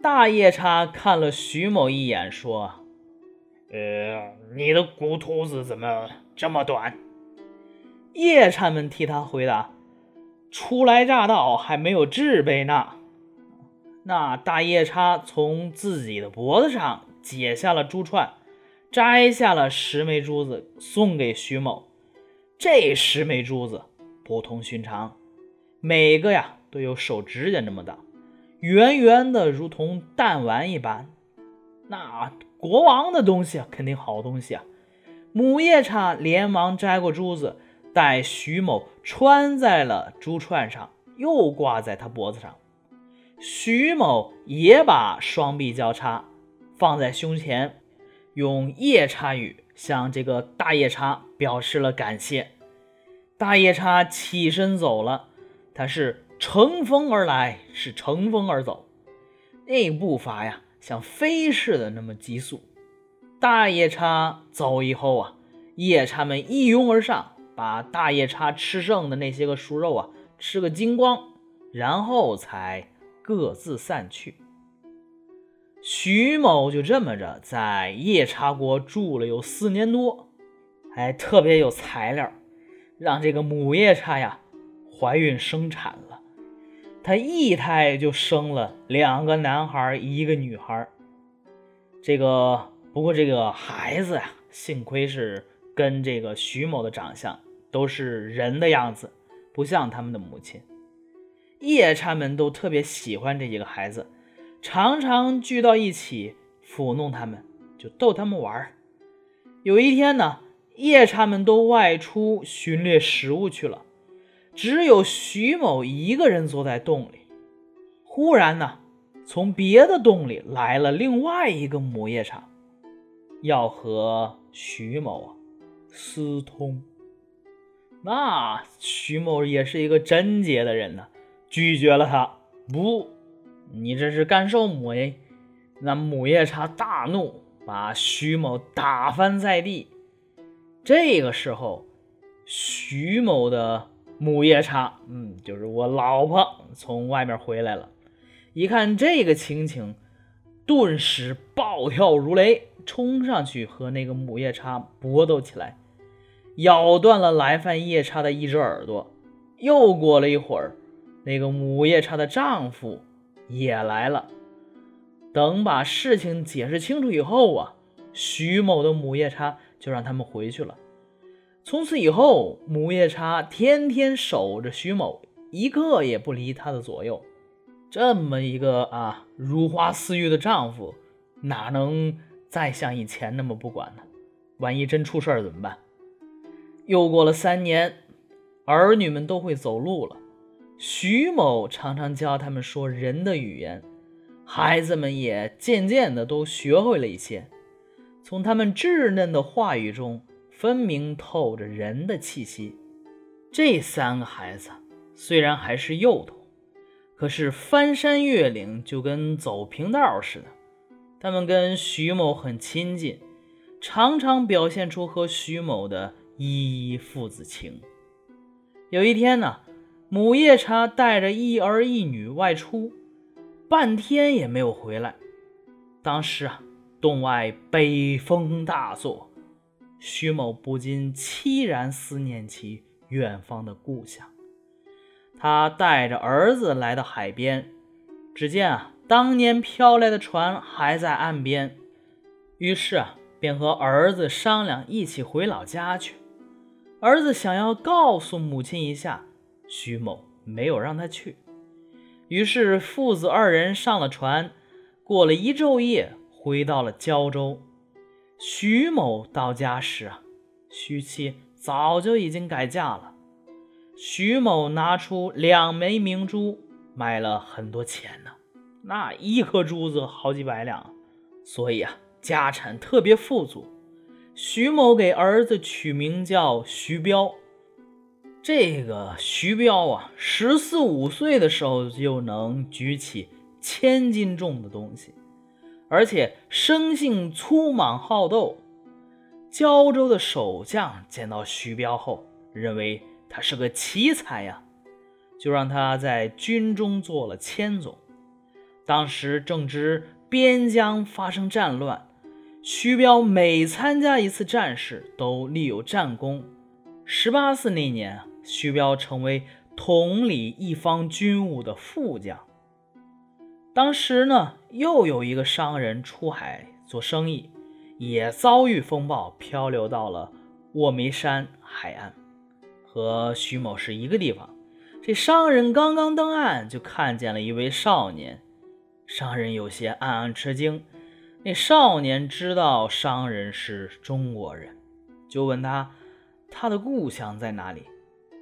大夜叉看了徐某一眼，说：“呃，你的骨秃子怎么这么短？”夜叉们替他回答：“初来乍到，还没有制备呢。”那大夜叉从自己的脖子上解下了珠串，摘下了十枚珠子，送给徐某。这十枚珠子不同寻常，每个呀都有手指甲那么大。圆圆的，如同弹丸一般。那国王的东西，肯定好东西啊！母夜叉连忙摘过珠子，带徐某穿在了珠串上，又挂在他脖子上。徐某也把双臂交叉放在胸前，用夜叉语向这个大夜叉表示了感谢。大夜叉起身走了，他是。乘风而来，是乘风而走，那步伐呀，像飞似的那么急速。大夜叉走以后啊，夜叉们一拥而上，把大夜叉吃剩的那些个熟肉啊吃个精光，然后才各自散去。徐某就这么着在夜叉国住了有四年多，还特别有材料，让这个母夜叉呀怀孕生产了。他一胎就生了两个男孩，一个女孩。这个不过这个孩子呀，幸亏是跟这个徐某的长相都是人的样子，不像他们的母亲。夜叉们都特别喜欢这几个孩子，常常聚到一起抚弄他们，就逗他们玩。有一天呢，夜叉们都外出寻猎食物去了。只有徐某一个人坐在洞里。忽然呢，从别的洞里来了另外一个母夜叉，要和徐某啊私通。那徐某也是一个贞洁的人呢，拒绝了他。不，你这是干什么呀？那母夜叉大怒，把徐某打翻在地。这个时候，徐某的。母夜叉，嗯，就是我老婆从外面回来了，一看这个情景，顿时暴跳如雷，冲上去和那个母夜叉搏斗起来，咬断了来犯夜叉的一只耳朵。又过了一会儿，那个母夜叉的丈夫也来了。等把事情解释清楚以后啊，徐某的母夜叉就让他们回去了。从此以后，母夜叉天天守着徐某，一刻也不离他的左右。这么一个啊如花似玉的丈夫，哪能再像以前那么不管呢？万一真出事儿怎么办？又过了三年，儿女们都会走路了。徐某常常教他们说人的语言，孩子们也渐渐的都学会了一些。从他们稚嫩的话语中。分明透着人的气息。这三个孩子虽然还是幼童，可是翻山越岭就跟走平道似的。他们跟徐某很亲近，常常表现出和徐某的依依父子情。有一天呢，母夜叉带着一儿一女外出，半天也没有回来。当时啊，洞外北风大作。徐某不禁凄然思念起远方的故乡，他带着儿子来到海边，只见啊，当年飘来的船还在岸边，于是啊，便和儿子商量一起回老家去。儿子想要告诉母亲一下，徐某没有让他去，于是父子二人上了船，过了一昼夜，回到了胶州。徐某到家时啊，徐妻早就已经改嫁了。徐某拿出两枚明珠，买了很多钱呢，那一颗珠子好几百两，所以啊，家产特别富足。徐某给儿子取名叫徐彪。这个徐彪啊，十四五岁的时候就能举起千斤重的东西。而且生性粗莽好斗，胶州的守将见到徐彪后，认为他是个奇才呀，就让他在军中做了千总。当时正值边疆发生战乱，徐彪每参加一次战事都立有战功。十八岁那年，徐彪成为统领一方军务的副将。当时呢，又有一个商人出海做生意，也遭遇风暴，漂流到了卧梅山海岸，和徐某是一个地方。这商人刚刚登岸，就看见了一位少年。商人有些暗暗吃惊。那少年知道商人是中国人，就问他他的故乡在哪里。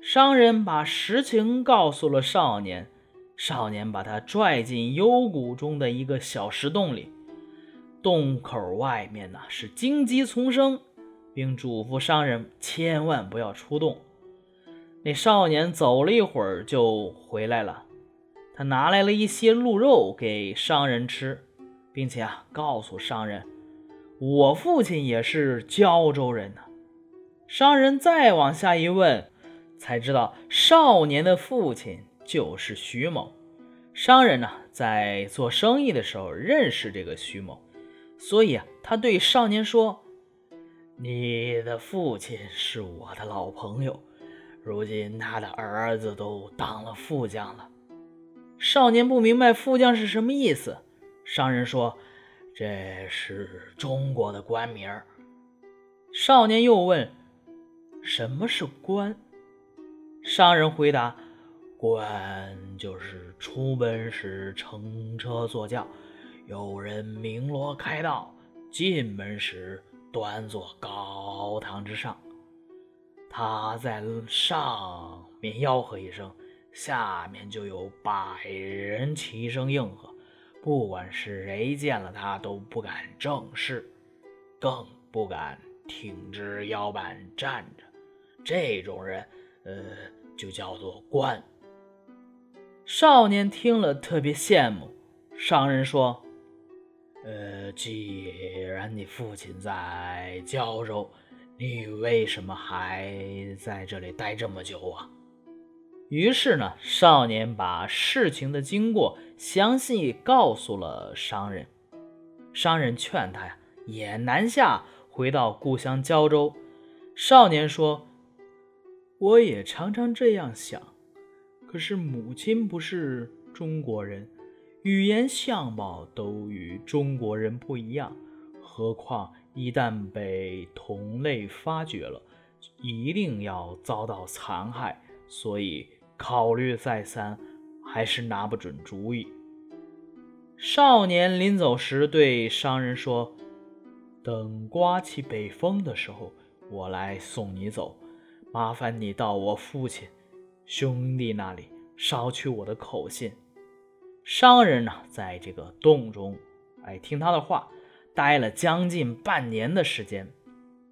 商人把实情告诉了少年。少年把他拽进幽谷中的一个小石洞里，洞口外面呢是荆棘丛生，并嘱咐商人千万不要出洞。那少年走了一会儿就回来了，他拿来了一些鹿肉给商人吃，并且啊告诉商人，我父亲也是胶州人呢。商人再往下一问，才知道少年的父亲。就是徐某，商人呢在做生意的时候认识这个徐某，所以啊，他对少年说：“你的父亲是我的老朋友，如今他的儿子都当了副将了。”少年不明白副将是什么意思，商人说：“这是中国的官名。”少年又问：“什么是官？”商人回答。官就是出门时乘车坐轿，有人鸣锣开道；进门时端坐高堂之上。他在上面吆喝一声，下面就有百人齐声应和。不管是谁见了他，都不敢正视，更不敢挺直腰板站着。这种人，呃，就叫做官。少年听了特别羡慕。商人说：“呃，既然你父亲在胶州，你为什么还在这里待这么久啊？”于是呢，少年把事情的经过详细告诉了商人。商人劝他呀，也南下回到故乡胶州。少年说：“我也常常这样想。”可是母亲不是中国人，语言相貌都与中国人不一样，何况一旦被同类发觉了，一定要遭到残害。所以考虑再三，还是拿不准主意。少年临走时对商人说：“等刮起北风的时候，我来送你走。麻烦你到我父亲。”兄弟那里捎去我的口信。商人呢，在这个洞中，哎，听他的话，待了将近半年的时间。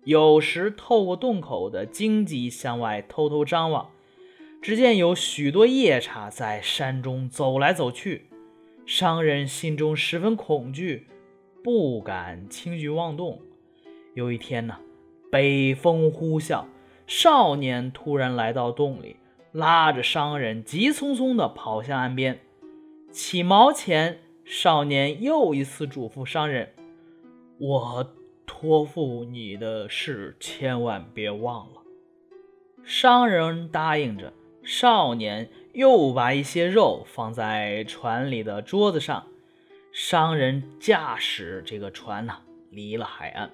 有时透过洞口的荆棘向外偷偷张望，只见有许多夜叉在山中走来走去。商人心中十分恐惧，不敢轻举妄动。有一天呢，北风呼啸，少年突然来到洞里。拉着商人急匆匆地跑向岸边，起锚前，少年又一次嘱咐商人：“我托付你的事，千万别忘了。”商人答应着。少年又把一些肉放在船里的桌子上，商人驾驶这个船呢，离了海岸。